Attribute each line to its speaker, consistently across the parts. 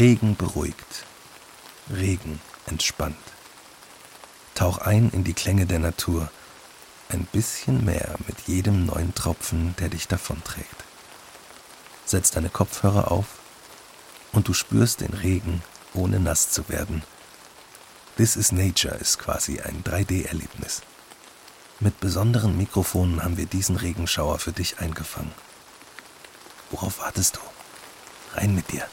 Speaker 1: Regen beruhigt. Regen entspannt. Tauch ein in die Klänge der Natur. Ein bisschen mehr mit jedem neuen Tropfen, der dich davonträgt. Setz deine Kopfhörer auf und du spürst den Regen, ohne nass zu werden. This is Nature ist quasi ein 3D-Erlebnis. Mit besonderen Mikrofonen haben wir diesen Regenschauer für dich eingefangen. Worauf wartest du? Rein mit dir.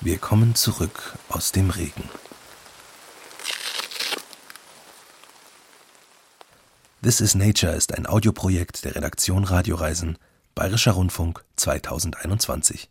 Speaker 1: Wir kommen zurück aus dem Regen. This is Nature ist ein Audioprojekt der Redaktion Radioreisen, Bayerischer Rundfunk 2021.